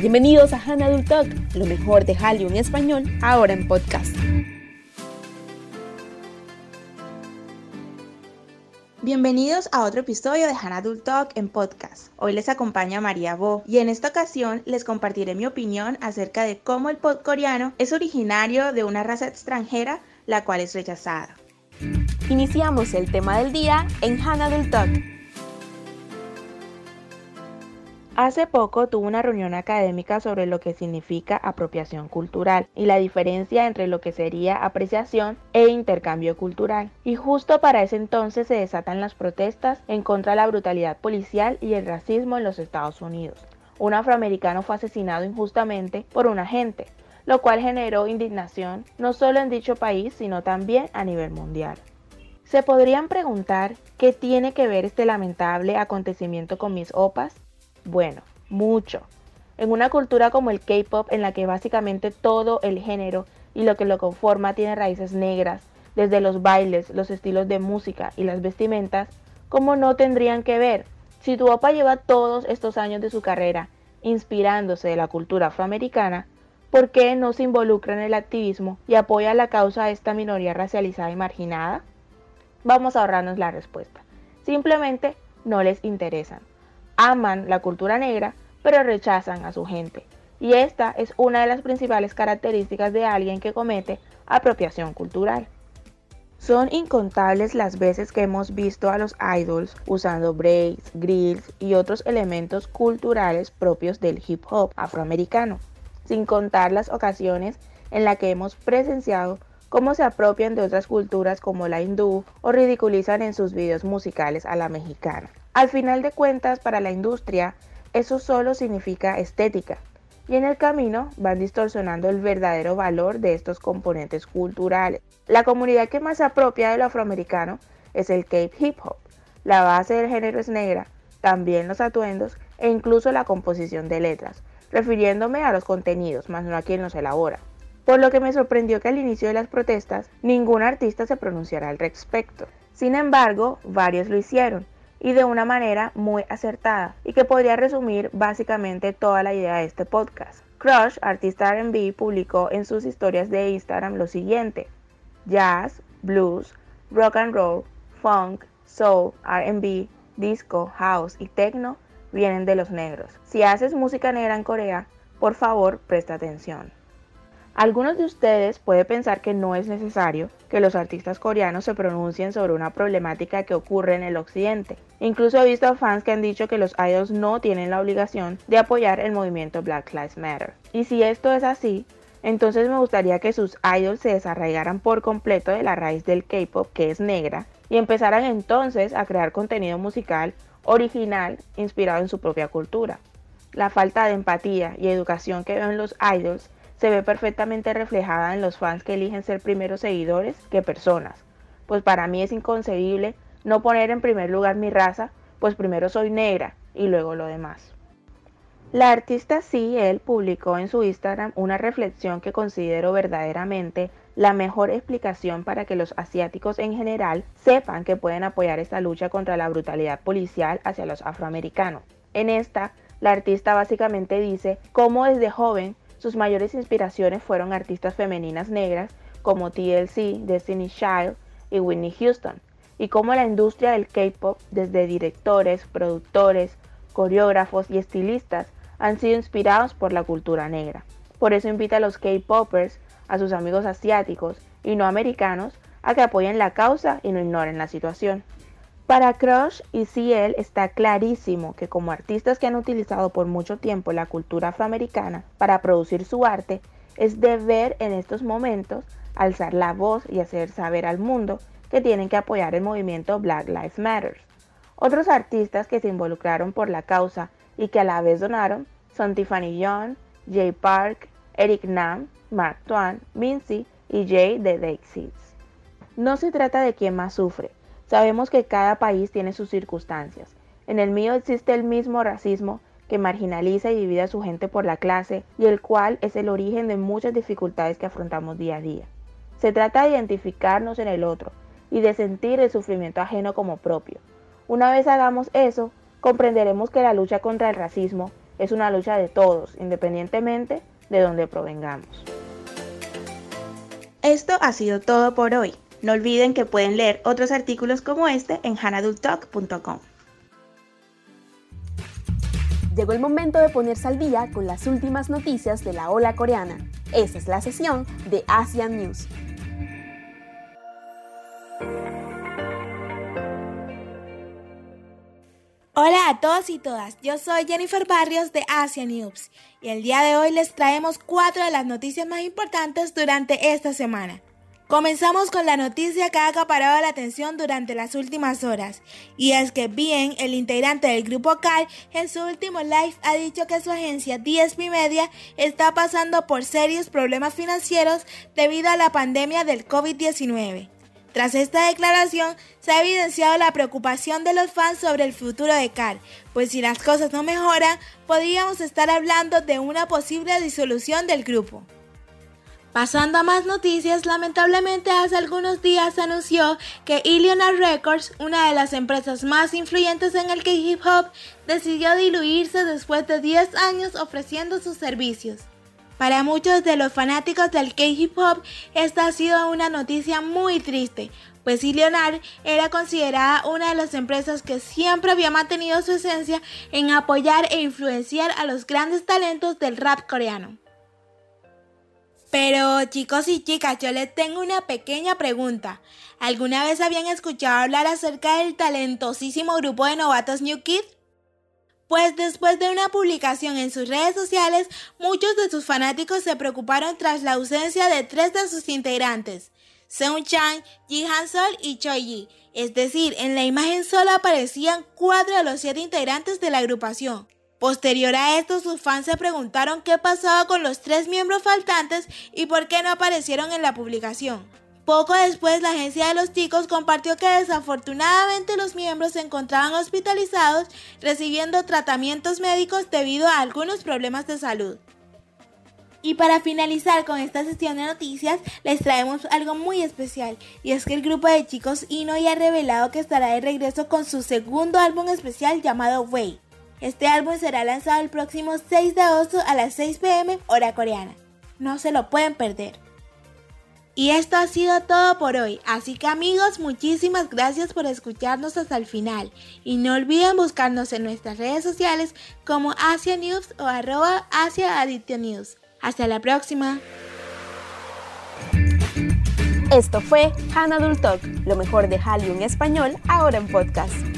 Bienvenidos a Han Adult Talk, lo mejor de Hallyu en español, ahora en podcast. Bienvenidos a otro episodio de Han Adult Talk en podcast. Hoy les acompaña María Bo y en esta ocasión les compartiré mi opinión acerca de cómo el pop coreano es originario de una raza extranjera la cual es rechazada. Iniciamos el tema del día en Han Adult Talk. Hace poco tuve una reunión académica sobre lo que significa apropiación cultural y la diferencia entre lo que sería apreciación e intercambio cultural. Y justo para ese entonces se desatan las protestas en contra de la brutalidad policial y el racismo en los Estados Unidos. Un afroamericano fue asesinado injustamente por un agente, lo cual generó indignación no solo en dicho país, sino también a nivel mundial. Se podrían preguntar qué tiene que ver este lamentable acontecimiento con mis opas bueno, mucho. En una cultura como el K-Pop en la que básicamente todo el género y lo que lo conforma tiene raíces negras, desde los bailes, los estilos de música y las vestimentas, ¿cómo no tendrían que ver? Si tu opa lleva todos estos años de su carrera inspirándose de la cultura afroamericana, ¿por qué no se involucra en el activismo y apoya la causa de esta minoría racializada y marginada? Vamos a ahorrarnos la respuesta. Simplemente no les interesan aman la cultura negra, pero rechazan a su gente. Y esta es una de las principales características de alguien que comete apropiación cultural. Son incontables las veces que hemos visto a los idols usando braids, grills y otros elementos culturales propios del hip hop afroamericano, sin contar las ocasiones en las que hemos presenciado cómo se apropian de otras culturas como la hindú o ridiculizan en sus videos musicales a la mexicana. Al final de cuentas, para la industria, eso solo significa estética, y en el camino van distorsionando el verdadero valor de estos componentes culturales. La comunidad que más se apropia de lo afroamericano es el Cape Hip Hop. La base del género es negra, también los atuendos e incluso la composición de letras, refiriéndome a los contenidos, más no a quien los elabora. Por lo que me sorprendió que al inicio de las protestas ningún artista se pronunciara al respecto. Sin embargo, varios lo hicieron, y de una manera muy acertada y que podría resumir básicamente toda la idea de este podcast. Crush, artista RB, publicó en sus historias de Instagram lo siguiente: Jazz, blues, rock and roll, funk, soul, RB, disco, house y techno vienen de los negros. Si haces música negra en Corea, por favor presta atención. Algunos de ustedes pueden pensar que no es necesario que los artistas coreanos se pronuncien sobre una problemática que ocurre en el occidente. Incluso he visto fans que han dicho que los idols no tienen la obligación de apoyar el movimiento Black Lives Matter. Y si esto es así, entonces me gustaría que sus idols se desarraigaran por completo de la raíz del K-pop que es negra y empezaran entonces a crear contenido musical original inspirado en su propia cultura. La falta de empatía y educación que veo en los idols se ve perfectamente reflejada en los fans que eligen ser primeros seguidores que personas. Pues para mí es inconcebible no poner en primer lugar mi raza, pues primero soy negra y luego lo demás. La artista él publicó en su Instagram una reflexión que considero verdaderamente la mejor explicación para que los asiáticos en general sepan que pueden apoyar esta lucha contra la brutalidad policial hacia los afroamericanos. En esta, la artista básicamente dice cómo desde joven sus mayores inspiraciones fueron artistas femeninas negras como TLC, Destiny Child y Whitney Houston, y como la industria del K-pop, desde directores, productores, coreógrafos y estilistas, han sido inspirados por la cultura negra. Por eso invita a los K-popers, a sus amigos asiáticos y no americanos, a que apoyen la causa y no ignoren la situación. Para Crush y CL está clarísimo que como artistas que han utilizado por mucho tiempo la cultura afroamericana para producir su arte, es deber en estos momentos alzar la voz y hacer saber al mundo que tienen que apoyar el movimiento Black Lives Matter. Otros artistas que se involucraron por la causa y que a la vez donaron son Tiffany Young, Jay Park, Eric Nam, Mark Twain, Vinci y Jay de Dexys. No se trata de quién más sufre, Sabemos que cada país tiene sus circunstancias. En el mío existe el mismo racismo que marginaliza y divide a su gente por la clase y el cual es el origen de muchas dificultades que afrontamos día a día. Se trata de identificarnos en el otro y de sentir el sufrimiento ajeno como propio. Una vez hagamos eso, comprenderemos que la lucha contra el racismo es una lucha de todos, independientemente de donde provengamos. Esto ha sido todo por hoy. No olviden que pueden leer otros artículos como este en hanadultalk.com. Llegó el momento de ponerse al día con las últimas noticias de la ola coreana. Esta es la sesión de Asian News. Hola a todos y todas, yo soy Jennifer Barrios de Asia News y el día de hoy les traemos cuatro de las noticias más importantes durante esta semana. Comenzamos con la noticia que ha acaparado la atención durante las últimas horas, y es que Bien, el integrante del grupo CAR, en su último live ha dicho que su agencia DSP Media está pasando por serios problemas financieros debido a la pandemia del COVID-19. Tras esta declaración, se ha evidenciado la preocupación de los fans sobre el futuro de CAR, pues si las cosas no mejoran, podríamos estar hablando de una posible disolución del grupo. Pasando a más noticias, lamentablemente hace algunos días se anunció que Illionaire Records, una de las empresas más influyentes en el K-Hip Hop, decidió diluirse después de 10 años ofreciendo sus servicios. Para muchos de los fanáticos del K-Hip Hop, esta ha sido una noticia muy triste, pues Illionaire era considerada una de las empresas que siempre había mantenido su esencia en apoyar e influenciar a los grandes talentos del rap coreano. Pero chicos y chicas, yo les tengo una pequeña pregunta. ¿Alguna vez habían escuchado hablar acerca del talentosísimo grupo de novatos New Kid? Pues después de una publicación en sus redes sociales, muchos de sus fanáticos se preocuparon tras la ausencia de tres de sus integrantes, Seung Chan, Ji Han Sol y Choi Ji. Es decir, en la imagen solo aparecían cuatro de los siete integrantes de la agrupación. Posterior a esto, sus fans se preguntaron qué pasaba con los tres miembros faltantes y por qué no aparecieron en la publicación. Poco después, la agencia de los chicos compartió que desafortunadamente los miembros se encontraban hospitalizados recibiendo tratamientos médicos debido a algunos problemas de salud. Y para finalizar con esta sesión de noticias, les traemos algo muy especial, y es que el grupo de chicos Ino ya ha revelado que estará de regreso con su segundo álbum especial llamado Way. Este álbum será lanzado el próximo 6 de agosto a las 6 pm hora coreana. No se lo pueden perder. Y esto ha sido todo por hoy, así que amigos, muchísimas gracias por escucharnos hasta el final. Y no olviden buscarnos en nuestras redes sociales como Asia News o arroba Asia News. Hasta la próxima. Esto fue Hanadul Talk, lo mejor de Hallyu en español, ahora en podcast.